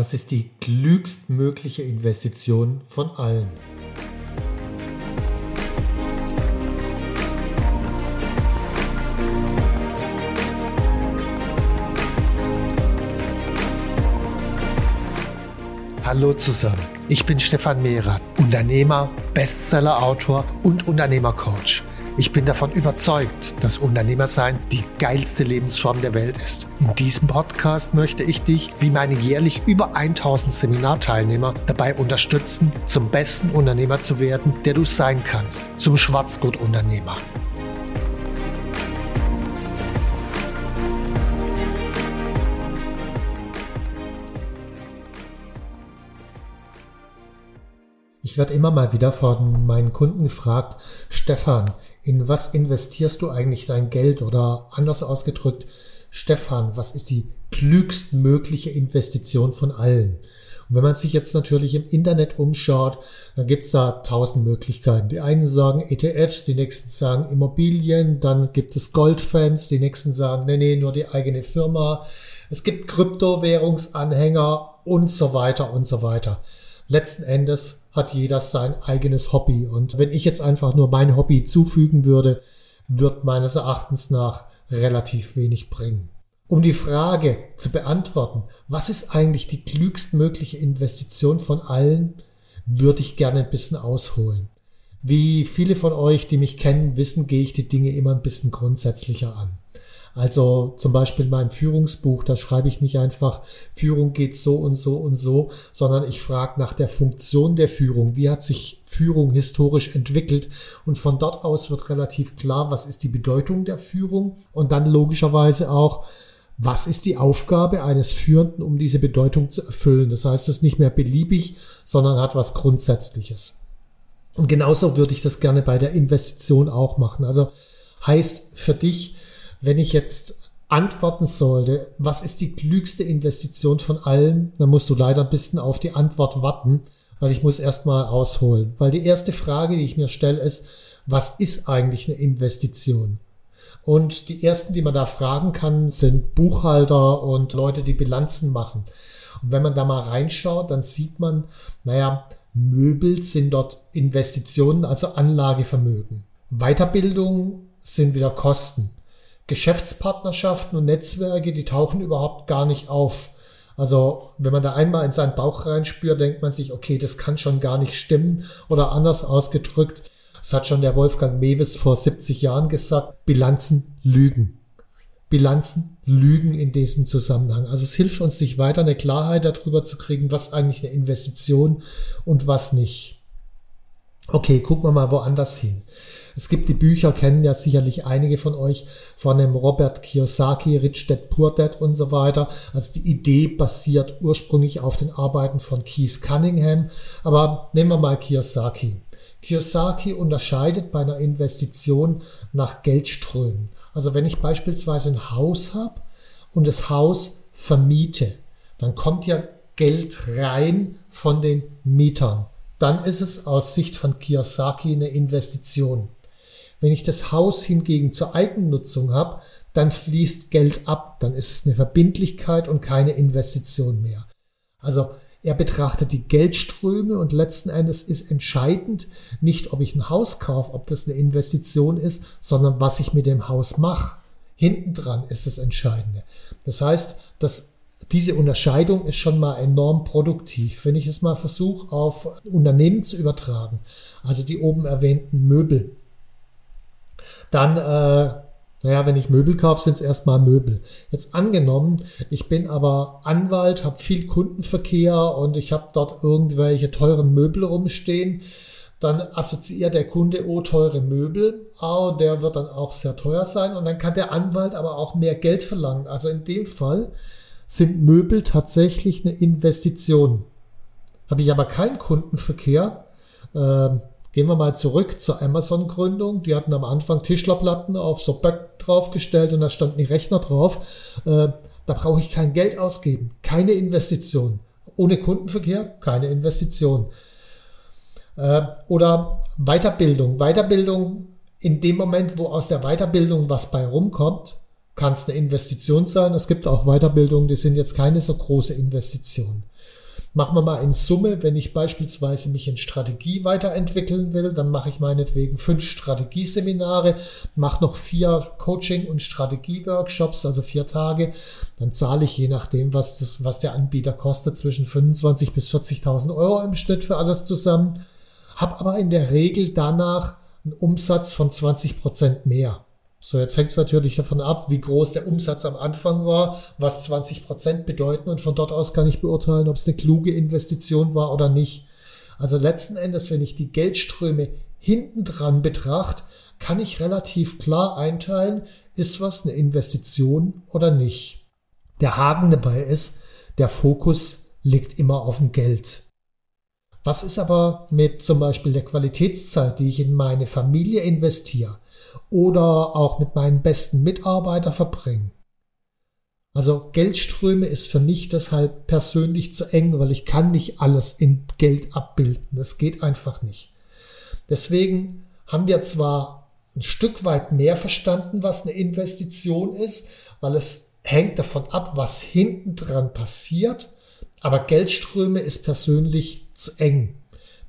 Was ist die klügstmögliche Investition von allen? Hallo zusammen, ich bin Stefan Mehrer, Unternehmer, Bestsellerautor und Unternehmercoach. Ich bin davon überzeugt, dass Unternehmersein die geilste Lebensform der Welt ist. In diesem Podcast möchte ich dich, wie meine jährlich über 1000 Seminarteilnehmer, dabei unterstützen, zum besten Unternehmer zu werden, der du sein kannst, zum Schwarzgurt-Unternehmer. Ich werde immer mal wieder von meinen Kunden gefragt, Stefan, in was investierst du eigentlich dein Geld? Oder anders ausgedrückt, Stefan, was ist die klügstmögliche Investition von allen? Und wenn man sich jetzt natürlich im Internet umschaut, dann gibt es da tausend Möglichkeiten. Die einen sagen ETFs, die nächsten sagen Immobilien, dann gibt es Goldfans, die nächsten sagen, nee, nee, nur die eigene Firma. Es gibt Kryptowährungsanhänger und so weiter und so weiter. Letzten Endes hat jeder sein eigenes Hobby. Und wenn ich jetzt einfach nur mein Hobby zufügen würde, wird meines Erachtens nach relativ wenig bringen. Um die Frage zu beantworten, was ist eigentlich die klügstmögliche Investition von allen, würde ich gerne ein bisschen ausholen. Wie viele von euch, die mich kennen, wissen, gehe ich die Dinge immer ein bisschen grundsätzlicher an. Also zum Beispiel in meinem Führungsbuch, da schreibe ich nicht einfach, Führung geht so und so und so, sondern ich frage nach der Funktion der Führung. Wie hat sich Führung historisch entwickelt? Und von dort aus wird relativ klar, was ist die Bedeutung der Führung? Und dann logischerweise auch, was ist die Aufgabe eines Führenden, um diese Bedeutung zu erfüllen? Das heißt, es ist nicht mehr beliebig, sondern hat was Grundsätzliches. Und genauso würde ich das gerne bei der Investition auch machen. Also heißt für dich, wenn ich jetzt antworten sollte, was ist die klügste Investition von allen, dann musst du leider ein bisschen auf die Antwort warten, weil ich muss erstmal ausholen. Weil die erste Frage, die ich mir stelle, ist, was ist eigentlich eine Investition? Und die ersten, die man da fragen kann, sind Buchhalter und Leute, die Bilanzen machen. Und wenn man da mal reinschaut, dann sieht man, naja, Möbel sind dort Investitionen, also Anlagevermögen. Weiterbildung sind wieder Kosten. Geschäftspartnerschaften und Netzwerke, die tauchen überhaupt gar nicht auf. Also wenn man da einmal in seinen Bauch reinspürt, denkt man sich, okay, das kann schon gar nicht stimmen. Oder anders ausgedrückt, das hat schon der Wolfgang Mewes vor 70 Jahren gesagt, Bilanzen lügen. Bilanzen lügen in diesem Zusammenhang. Also es hilft uns nicht weiter, eine Klarheit darüber zu kriegen, was eigentlich eine Investition und was nicht. Okay, gucken wir mal woanders hin. Es gibt die Bücher, kennen ja sicherlich einige von euch, von dem Robert Kiyosaki, Rich Dad Poor Dad und so weiter. Also die Idee basiert ursprünglich auf den Arbeiten von Keith Cunningham. Aber nehmen wir mal Kiyosaki. Kiyosaki unterscheidet bei einer Investition nach Geldströmen. Also wenn ich beispielsweise ein Haus habe und das Haus vermiete, dann kommt ja Geld rein von den Mietern. Dann ist es aus Sicht von Kiyosaki eine Investition. Wenn ich das Haus hingegen zur Eigennutzung habe, dann fließt Geld ab, dann ist es eine Verbindlichkeit und keine Investition mehr. Also er betrachtet die Geldströme und letzten Endes ist entscheidend nicht, ob ich ein Haus kaufe, ob das eine Investition ist, sondern was ich mit dem Haus mache. Hinten dran ist das Entscheidende. Das heißt, dass diese Unterscheidung ist schon mal enorm produktiv, wenn ich es mal versuche, auf Unternehmen zu übertragen. Also die oben erwähnten Möbel dann, äh, naja, wenn ich Möbel kaufe, sind es erstmal Möbel. Jetzt angenommen, ich bin aber Anwalt, habe viel Kundenverkehr und ich habe dort irgendwelche teuren Möbel rumstehen, dann assoziiert der Kunde, oh, teure Möbel, oh, der wird dann auch sehr teuer sein und dann kann der Anwalt aber auch mehr Geld verlangen. Also in dem Fall sind Möbel tatsächlich eine Investition. Habe ich aber keinen Kundenverkehr, äh, gehen wir mal zurück zur Amazon-Gründung. Die hatten am Anfang Tischlerplatten auf so Böck draufgestellt und da standen die Rechner drauf. Äh, da brauche ich kein Geld ausgeben, keine Investition. Ohne Kundenverkehr keine Investition. Äh, oder Weiterbildung. Weiterbildung in dem Moment, wo aus der Weiterbildung was bei rumkommt, kann es eine Investition sein. Es gibt auch Weiterbildungen, die sind jetzt keine so große Investition. Machen wir mal in Summe, wenn ich beispielsweise mich in Strategie weiterentwickeln will, dann mache ich meinetwegen fünf Strategieseminare, mache noch vier Coaching- und Strategieworkshops, also vier Tage. Dann zahle ich je nachdem, was, das, was der Anbieter kostet, zwischen 25.000 bis 40.000 Euro im Schnitt für alles zusammen. Habe aber in der Regel danach einen Umsatz von 20 Prozent mehr. So, jetzt hängt es natürlich davon ab, wie groß der Umsatz am Anfang war, was 20 Prozent bedeuten und von dort aus kann ich beurteilen, ob es eine kluge Investition war oder nicht. Also letzten Endes, wenn ich die Geldströme hinten dran betrachte, kann ich relativ klar einteilen, ist was eine Investition oder nicht. Der Haken dabei ist, der Fokus liegt immer auf dem Geld. Was ist aber mit zum Beispiel der Qualitätszeit, die ich in meine Familie investiere? Oder auch mit meinen besten Mitarbeitern verbringen. Also Geldströme ist für mich deshalb persönlich zu eng, weil ich kann nicht alles in Geld abbilden. Das geht einfach nicht. Deswegen haben wir zwar ein Stück weit mehr verstanden, was eine Investition ist, weil es hängt davon ab, was hinten dran passiert. Aber Geldströme ist persönlich zu eng.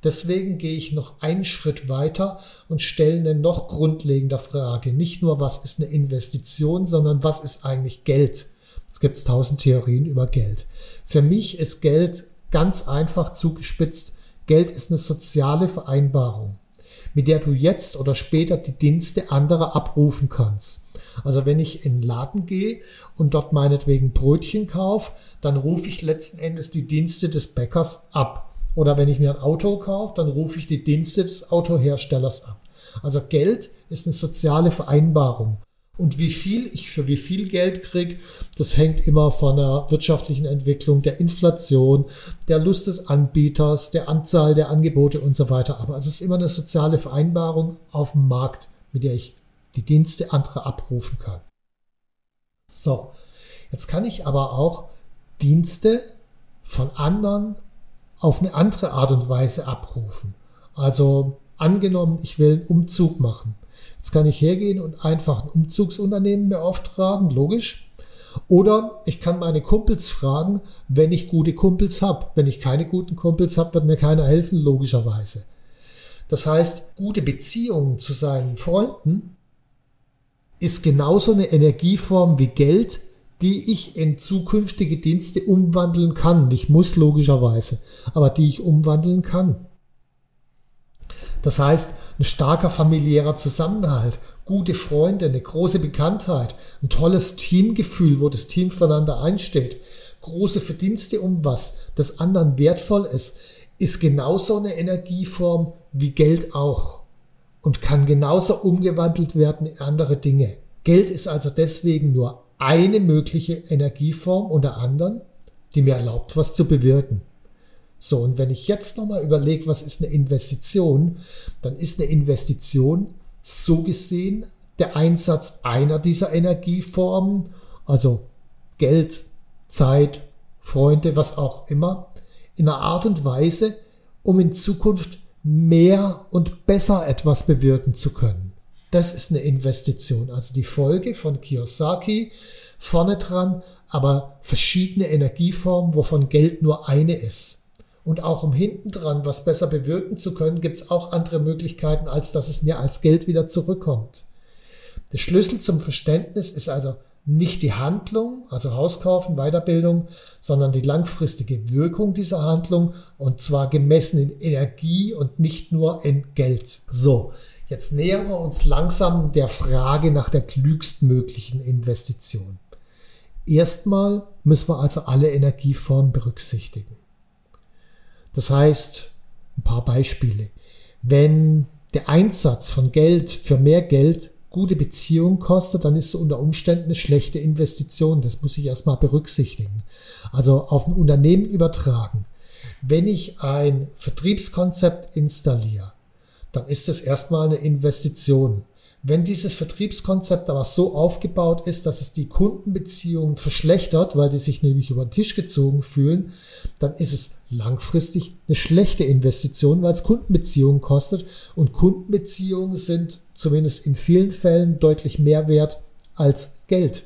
Deswegen gehe ich noch einen Schritt weiter und stelle eine noch grundlegender Frage. Nicht nur, was ist eine Investition, sondern was ist eigentlich Geld? Es gibt tausend Theorien über Geld. Für mich ist Geld ganz einfach zugespitzt. Geld ist eine soziale Vereinbarung, mit der du jetzt oder später die Dienste anderer abrufen kannst. Also wenn ich in den Laden gehe und dort meinetwegen Brötchen kaufe, dann rufe ich letzten Endes die Dienste des Bäckers ab. Oder wenn ich mir ein Auto kaufe, dann rufe ich die Dienste des Autoherstellers ab. Also Geld ist eine soziale Vereinbarung. Und wie viel ich für wie viel Geld kriege, das hängt immer von der wirtschaftlichen Entwicklung, der Inflation, der Lust des Anbieters, der Anzahl der Angebote und so weiter ab. Also es ist immer eine soziale Vereinbarung auf dem Markt, mit der ich die Dienste anderer abrufen kann. So, jetzt kann ich aber auch Dienste von anderen auf eine andere Art und Weise abrufen. Also angenommen, ich will einen Umzug machen. Jetzt kann ich hergehen und einfach ein Umzugsunternehmen beauftragen, logisch. Oder ich kann meine Kumpels fragen, wenn ich gute Kumpels habe. Wenn ich keine guten Kumpels habe, wird mir keiner helfen, logischerweise. Das heißt, gute Beziehungen zu seinen Freunden ist genauso eine Energieform wie Geld, die ich in zukünftige Dienste umwandeln kann. Nicht muss logischerweise, aber die ich umwandeln kann. Das heißt, ein starker familiärer Zusammenhalt, gute Freunde, eine große Bekanntheit, ein tolles Teamgefühl, wo das Team voneinander einsteht, große Verdienste um was, das anderen wertvoll ist, ist genauso eine Energieform wie Geld auch und kann genauso umgewandelt werden in andere Dinge. Geld ist also deswegen nur eine mögliche Energieform unter anderem, die mir erlaubt, was zu bewirken. So, und wenn ich jetzt nochmal überlege, was ist eine Investition, dann ist eine Investition so gesehen der Einsatz einer dieser Energieformen, also Geld, Zeit, Freunde, was auch immer, in einer Art und Weise, um in Zukunft mehr und besser etwas bewirken zu können. Das ist eine Investition. Also die Folge von Kiyosaki vorne dran, aber verschiedene Energieformen, wovon Geld nur eine ist. Und auch um hinten dran was besser bewirken zu können, gibt es auch andere Möglichkeiten, als dass es mir als Geld wieder zurückkommt. Der Schlüssel zum Verständnis ist also nicht die Handlung, also Hauskaufen, Weiterbildung, sondern die langfristige Wirkung dieser Handlung und zwar gemessen in Energie und nicht nur in Geld. So, Jetzt nähern wir uns langsam der Frage nach der klügstmöglichen Investition. Erstmal müssen wir also alle Energieformen berücksichtigen. Das heißt, ein paar Beispiele. Wenn der Einsatz von Geld für mehr Geld gute Beziehung kostet, dann ist es unter Umständen eine schlechte Investition. Das muss ich erstmal berücksichtigen. Also auf ein Unternehmen übertragen. wenn ich ein Vertriebskonzept installiere, dann ist es erstmal eine Investition. Wenn dieses Vertriebskonzept aber so aufgebaut ist, dass es die Kundenbeziehungen verschlechtert, weil die sich nämlich über den Tisch gezogen fühlen, dann ist es langfristig eine schlechte Investition, weil es Kundenbeziehungen kostet. Und Kundenbeziehungen sind zumindest in vielen Fällen deutlich mehr wert als Geld.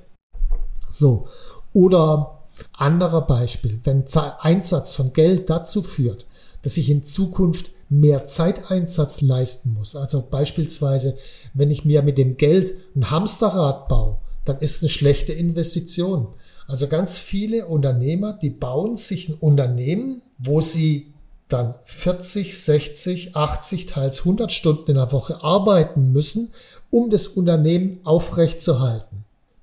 So. Oder anderer Beispiel, wenn Einsatz von Geld dazu führt, dass ich in Zukunft mehr Zeiteinsatz leisten muss. Also beispielsweise, wenn ich mir mit dem Geld ein Hamsterrad baue, dann ist eine schlechte Investition. Also ganz viele Unternehmer, die bauen sich ein Unternehmen, wo sie dann 40, 60, 80, teils 100 Stunden in der Woche arbeiten müssen, um das Unternehmen aufrechtzuerhalten.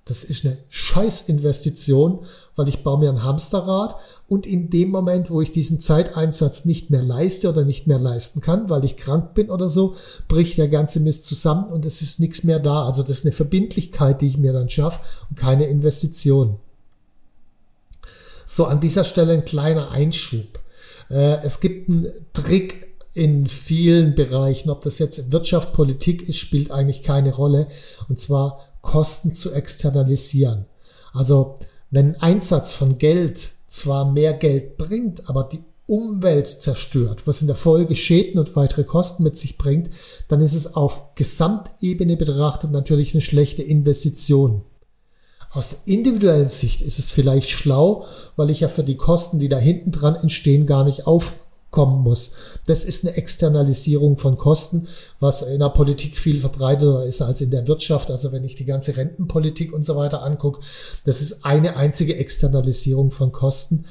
Das ist eine Scheißinvestition, weil ich baue mir ein Hamsterrad und in dem Moment, wo ich diesen Zeiteinsatz nicht mehr leiste oder nicht mehr leisten kann, weil ich krank bin oder so, bricht der ganze Mist zusammen und es ist nichts mehr da. Also das ist eine Verbindlichkeit, die ich mir dann schaffe und keine Investition. So, an dieser Stelle ein kleiner Einschub. Äh, es gibt einen Trick in vielen Bereichen, ob das jetzt Wirtschaft, Politik ist, spielt eigentlich keine Rolle. Und zwar Kosten zu externalisieren. Also wenn Einsatz von Geld zwar mehr Geld bringt, aber die Umwelt zerstört, was in der Folge Schäden und weitere Kosten mit sich bringt, dann ist es auf Gesamtebene betrachtet natürlich eine schlechte Investition. Aus der individuellen Sicht ist es vielleicht schlau, weil ich ja für die Kosten, die da hinten dran entstehen, gar nicht auf kommen muss. Das ist eine Externalisierung von Kosten, was in der Politik viel verbreiteter ist als in der Wirtschaft. Also wenn ich die ganze Rentenpolitik und so weiter angucke, das ist eine einzige Externalisierung von Kosten.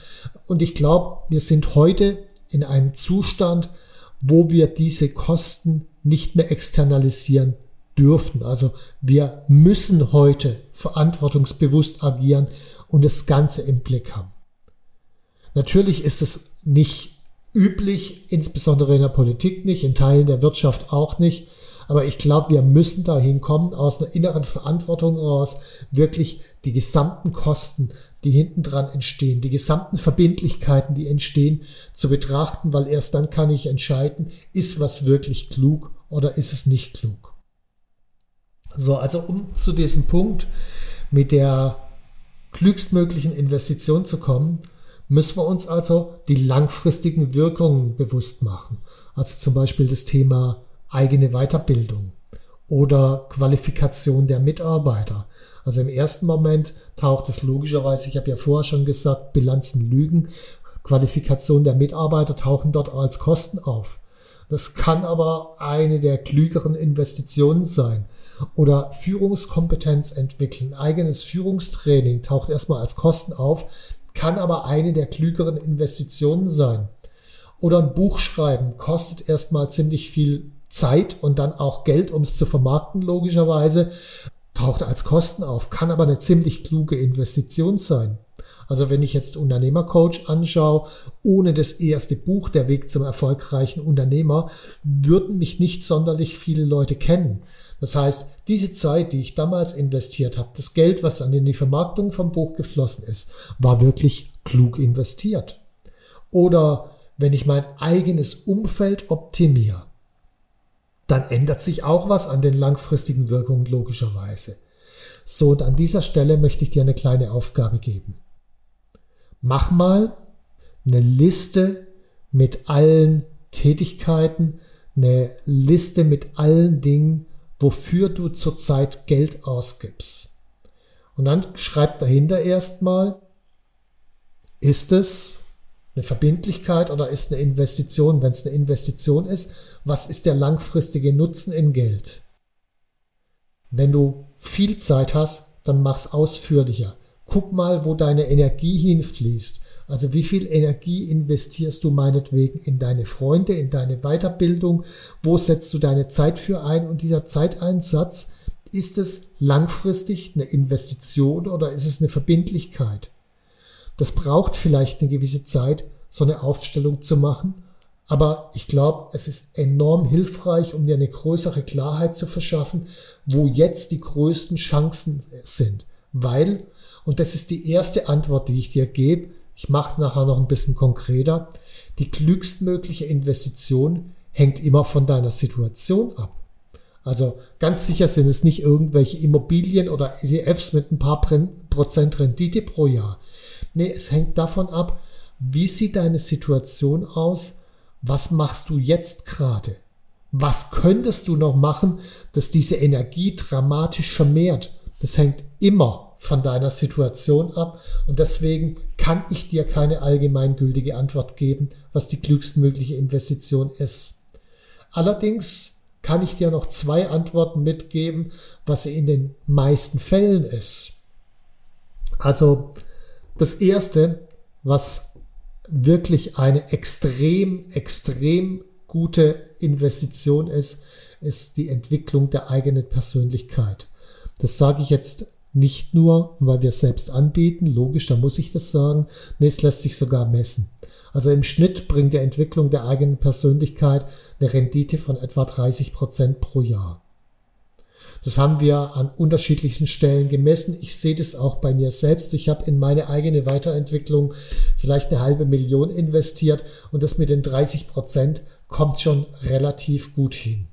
Und ich glaube, wir sind heute in einem Zustand, wo wir diese Kosten nicht mehr externalisieren dürfen. Also wir müssen heute verantwortungsbewusst agieren und das Ganze im Blick haben. Natürlich ist es nicht üblich, insbesondere in der Politik nicht, in Teilen der Wirtschaft auch nicht. Aber ich glaube, wir müssen dahin kommen, aus einer inneren Verantwortung heraus wirklich die gesamten Kosten, die hinten dran entstehen, die gesamten Verbindlichkeiten, die entstehen, zu betrachten, weil erst dann kann ich entscheiden, ist was wirklich klug oder ist es nicht klug. So, also um zu diesem Punkt mit der klügstmöglichen Investition zu kommen, müssen wir uns also die langfristigen Wirkungen bewusst machen. Also zum Beispiel das Thema eigene Weiterbildung oder Qualifikation der Mitarbeiter. Also im ersten Moment taucht es logischerweise, ich habe ja vorher schon gesagt, Bilanzen lügen, Qualifikation der Mitarbeiter tauchen dort als Kosten auf. Das kann aber eine der klügeren Investitionen sein. Oder Führungskompetenz entwickeln. Eigenes Führungstraining taucht erstmal als Kosten auf, kann aber eine der klügeren Investitionen sein. Oder ein Buch schreiben kostet erstmal ziemlich viel Zeit und dann auch Geld, um es zu vermarkten, logischerweise. Taucht als Kosten auf, kann aber eine ziemlich kluge Investition sein. Also wenn ich jetzt Unternehmercoach anschaue, ohne das erste Buch, der Weg zum erfolgreichen Unternehmer, würden mich nicht sonderlich viele Leute kennen. Das heißt, diese Zeit, die ich damals investiert habe, das Geld, was an die Vermarktung vom Buch geflossen ist, war wirklich klug investiert. Oder wenn ich mein eigenes Umfeld optimiere, dann ändert sich auch was an den langfristigen Wirkungen logischerweise. So, und an dieser Stelle möchte ich dir eine kleine Aufgabe geben. Mach mal eine Liste mit allen Tätigkeiten, eine Liste mit allen Dingen, wofür du zurzeit Geld ausgibst. Und dann schreib dahinter erstmal, ist es eine Verbindlichkeit oder ist eine Investition? Wenn es eine Investition ist, was ist der langfristige Nutzen in Geld? Wenn du viel Zeit hast, dann mach's ausführlicher. Guck mal, wo deine Energie hinfließt. Also wie viel Energie investierst du meinetwegen in deine Freunde, in deine Weiterbildung? Wo setzt du deine Zeit für ein? Und dieser Zeiteinsatz, ist es langfristig eine Investition oder ist es eine Verbindlichkeit? Das braucht vielleicht eine gewisse Zeit, so eine Aufstellung zu machen. Aber ich glaube, es ist enorm hilfreich, um dir eine größere Klarheit zu verschaffen, wo jetzt die größten Chancen sind. Weil, und das ist die erste Antwort, die ich dir gebe, ich mache nachher noch ein bisschen konkreter. Die klügstmögliche Investition hängt immer von deiner Situation ab. Also ganz sicher sind es nicht irgendwelche Immobilien oder ETFs mit ein paar Prozent Rendite pro Jahr. Nee, es hängt davon ab, wie sieht deine Situation aus? Was machst du jetzt gerade? Was könntest du noch machen, dass diese Energie dramatisch vermehrt? Das hängt immer von deiner Situation ab und deswegen kann ich dir keine allgemeingültige Antwort geben, was die klügstmögliche Investition ist. Allerdings kann ich dir noch zwei Antworten mitgeben, was sie in den meisten Fällen ist. Also das erste, was wirklich eine extrem, extrem gute Investition ist, ist die Entwicklung der eigenen Persönlichkeit. Das sage ich jetzt nicht nur, weil wir es selbst anbieten, logisch, da muss ich das sagen, nee, es lässt sich sogar messen. Also im Schnitt bringt die Entwicklung der eigenen Persönlichkeit eine Rendite von etwa 30 Prozent pro Jahr. Das haben wir an unterschiedlichsten Stellen gemessen. Ich sehe das auch bei mir selbst. Ich habe in meine eigene Weiterentwicklung vielleicht eine halbe Million investiert und das mit den 30 Prozent kommt schon relativ gut hin.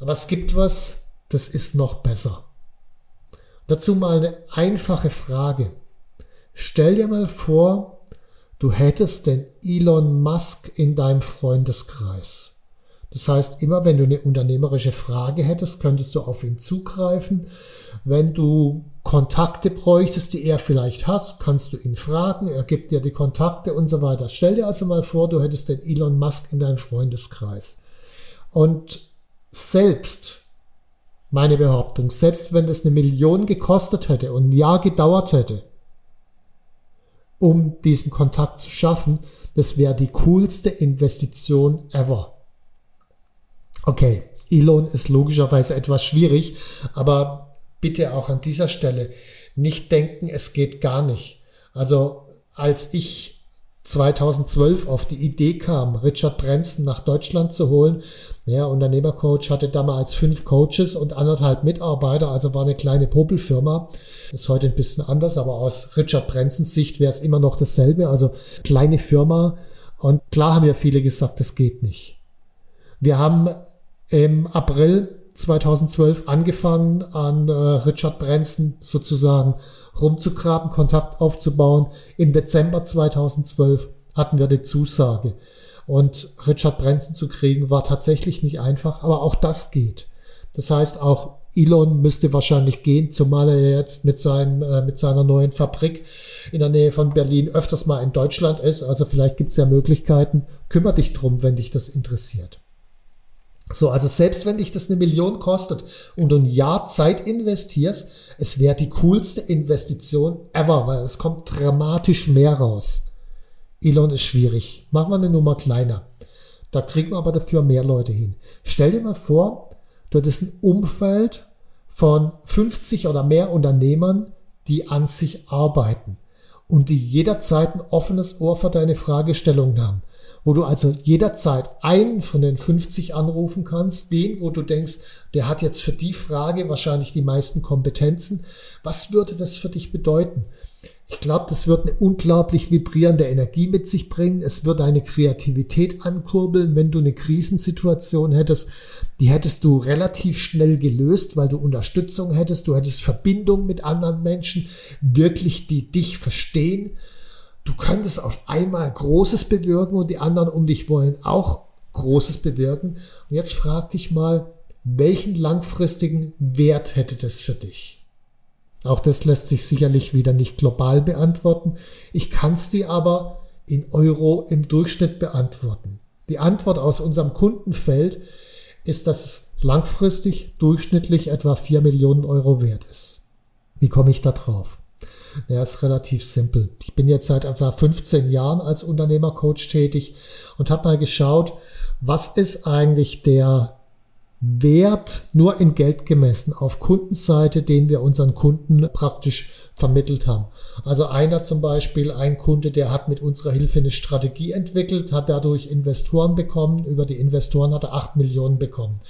Aber es gibt was, das ist noch besser. Dazu mal eine einfache Frage. Stell dir mal vor, du hättest den Elon Musk in deinem Freundeskreis. Das heißt, immer wenn du eine unternehmerische Frage hättest, könntest du auf ihn zugreifen. Wenn du Kontakte bräuchtest, die er vielleicht hat, kannst du ihn fragen, er gibt dir die Kontakte und so weiter. Stell dir also mal vor, du hättest den Elon Musk in deinem Freundeskreis. Und selbst meine Behauptung, selbst wenn es eine Million gekostet hätte und ein Jahr gedauert hätte, um diesen Kontakt zu schaffen, das wäre die coolste Investition ever. Okay, Elon ist logischerweise etwas schwierig, aber bitte auch an dieser Stelle nicht denken, es geht gar nicht. Also als ich 2012 auf die Idee kam, Richard Branson nach Deutschland zu holen. Ja, Unternehmercoach hatte damals fünf Coaches und anderthalb Mitarbeiter, also war eine kleine Popelfirma. Ist heute ein bisschen anders, aber aus Richard Bransons Sicht wäre es immer noch dasselbe. Also kleine Firma. Und klar haben ja viele gesagt, das geht nicht. Wir haben im April 2012 angefangen, an äh, Richard Branson sozusagen rumzugraben, Kontakt aufzubauen. Im Dezember 2012 hatten wir die Zusage. Und Richard Branson zu kriegen war tatsächlich nicht einfach, aber auch das geht. Das heißt, auch Elon müsste wahrscheinlich gehen, zumal er jetzt mit, seinem, äh, mit seiner neuen Fabrik in der Nähe von Berlin öfters mal in Deutschland ist. Also vielleicht gibt es ja Möglichkeiten. Kümmer dich drum, wenn dich das interessiert. So, also selbst wenn dich das eine Million kostet und du ein Jahr Zeit investierst, es wäre die coolste Investition ever, weil es kommt dramatisch mehr raus. Elon ist schwierig. Machen wir eine Nummer kleiner. Da kriegen wir aber dafür mehr Leute hin. Stell dir mal vor, dort ist ein Umfeld von 50 oder mehr Unternehmern, die an sich arbeiten und die jederzeit ein offenes Ohr für deine Fragestellungen haben wo du also jederzeit einen von den 50 anrufen kannst, den, wo du denkst, der hat jetzt für die Frage wahrscheinlich die meisten Kompetenzen. Was würde das für dich bedeuten? Ich glaube, das wird eine unglaublich vibrierende Energie mit sich bringen. Es wird deine Kreativität ankurbeln, wenn du eine Krisensituation hättest. Die hättest du relativ schnell gelöst, weil du Unterstützung hättest. Du hättest Verbindung mit anderen Menschen, wirklich die dich verstehen du könntest auf einmal Großes bewirken und die anderen um dich wollen auch Großes bewirken. Und jetzt frag dich mal, welchen langfristigen Wert hätte das für dich? Auch das lässt sich sicherlich wieder nicht global beantworten. Ich kann es dir aber in Euro im Durchschnitt beantworten. Die Antwort aus unserem Kundenfeld ist, dass es langfristig durchschnittlich etwa 4 Millionen Euro wert ist. Wie komme ich da drauf? Ja, ist relativ simpel. Ich bin jetzt seit etwa 15 Jahren als Unternehmercoach tätig und habe mal geschaut, was ist eigentlich der Wert nur in Geld gemessen auf Kundenseite, den wir unseren Kunden praktisch vermittelt haben. Also einer zum Beispiel, ein Kunde, der hat mit unserer Hilfe eine Strategie entwickelt, hat dadurch Investoren bekommen. Über die Investoren hat er 8 Millionen bekommen.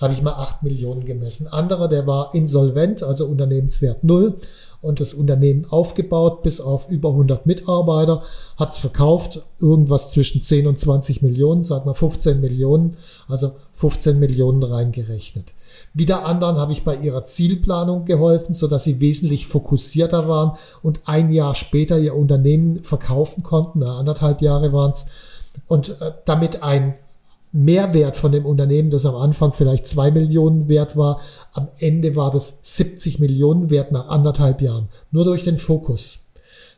habe ich mal 8 Millionen gemessen. Anderer, der war insolvent, also Unternehmenswert null und das Unternehmen aufgebaut bis auf über 100 Mitarbeiter, hat es verkauft, irgendwas zwischen 10 und 20 Millionen, sagen wir 15 Millionen, also 15 Millionen reingerechnet. Wieder anderen habe ich bei ihrer Zielplanung geholfen, so dass sie wesentlich fokussierter waren und ein Jahr später ihr Unternehmen verkaufen konnten, anderthalb Jahre waren es, und äh, damit ein Mehrwert von dem Unternehmen, das am Anfang vielleicht zwei Millionen wert war, am Ende war das 70 Millionen wert nach anderthalb Jahren. Nur durch den Fokus.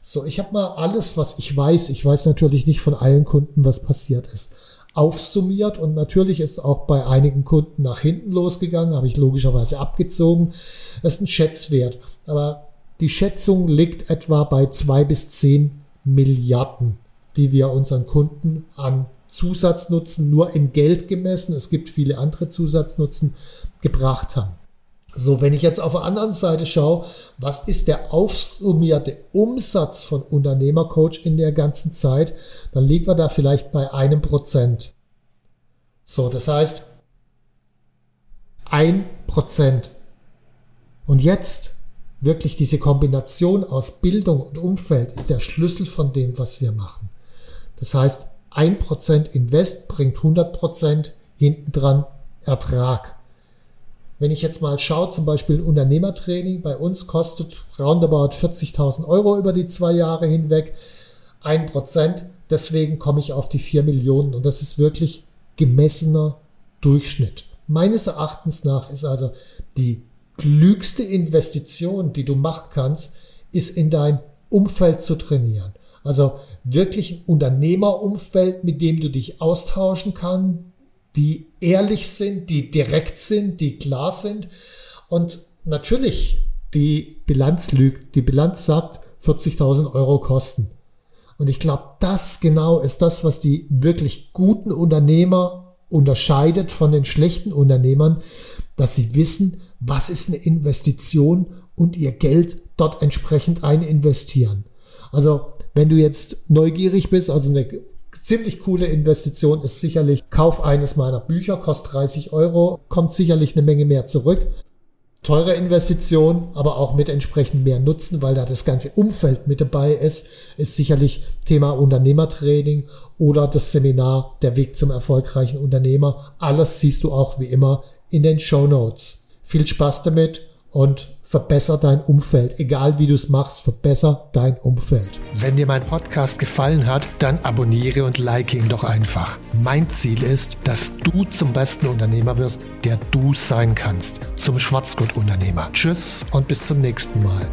So, ich habe mal alles, was ich weiß, ich weiß natürlich nicht von allen Kunden, was passiert ist, aufsummiert und natürlich ist auch bei einigen Kunden nach hinten losgegangen, habe ich logischerweise abgezogen. Das ist ein Schätzwert, aber die Schätzung liegt etwa bei zwei bis zehn Milliarden, die wir unseren Kunden an Zusatznutzen nur in Geld gemessen, es gibt viele andere Zusatznutzen, gebracht haben. So, wenn ich jetzt auf der anderen Seite schaue, was ist der aufsummierte Umsatz von Unternehmercoach in der ganzen Zeit, dann liegen wir da vielleicht bei einem Prozent. So, das heißt, ein Prozent. Und jetzt wirklich diese Kombination aus Bildung und Umfeld ist der Schlüssel von dem, was wir machen. Das heißt, 1% Invest bringt 100% hintendran Ertrag. Wenn ich jetzt mal schaue, zum Beispiel Unternehmertraining bei uns kostet roundabout 40.000 Euro über die zwei Jahre hinweg. 1%. Deswegen komme ich auf die 4 Millionen und das ist wirklich gemessener Durchschnitt. Meines Erachtens nach ist also die klügste Investition, die du machen kannst, ist in dein Umfeld zu trainieren. Also wirklich ein Unternehmerumfeld, mit dem du dich austauschen kannst, die ehrlich sind, die direkt sind, die klar sind. Und natürlich, die Bilanz lügt. Die Bilanz sagt 40.000 Euro Kosten. Und ich glaube, das genau ist das, was die wirklich guten Unternehmer unterscheidet von den schlechten Unternehmern, dass sie wissen, was ist eine Investition und ihr Geld dort entsprechend eininvestieren. Also wenn du jetzt neugierig bist, also eine ziemlich coole Investition ist sicherlich Kauf eines meiner Bücher, kostet 30 Euro, kommt sicherlich eine Menge mehr zurück. Teure Investition, aber auch mit entsprechend mehr Nutzen, weil da das ganze Umfeld mit dabei ist, ist sicherlich Thema Unternehmertraining oder das Seminar Der Weg zum erfolgreichen Unternehmer. Alles siehst du auch wie immer in den Show Notes. Viel Spaß damit und verbessere dein Umfeld. Egal wie du es machst, verbessere dein Umfeld. Wenn dir mein Podcast gefallen hat, dann abonniere und like ihn doch einfach. Mein Ziel ist, dass du zum besten Unternehmer wirst, der du sein kannst. Zum Schwarzgurt-Unternehmer. Tschüss und bis zum nächsten Mal.